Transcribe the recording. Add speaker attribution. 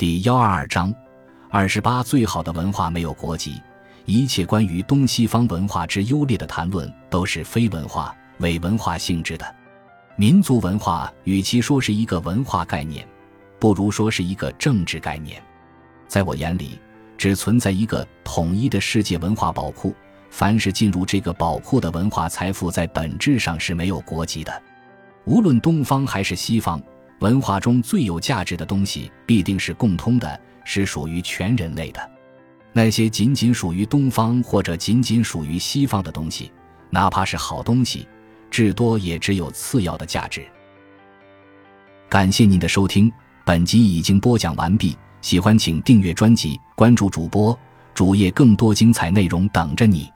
Speaker 1: 第幺二二章，二十八最好的文化没有国籍。一切关于东西方文化之优劣的谈论，都是非文化、伪文化性质的。民族文化与其说是一个文化概念，不如说是一个政治概念。在我眼里，只存在一个统一的世界文化宝库。凡是进入这个宝库的文化财富，在本质上是没有国籍的。无论东方还是西方，文化中最有价值的东西必定是共通的，是属于全人类的。那些仅仅属于东方或者仅仅属于西方的东西，哪怕是好东西，至多也只有次要的价值。感谢您的收听，本集已经播讲完毕。喜欢请订阅专辑，关注主播主页，更多精彩内容等着你。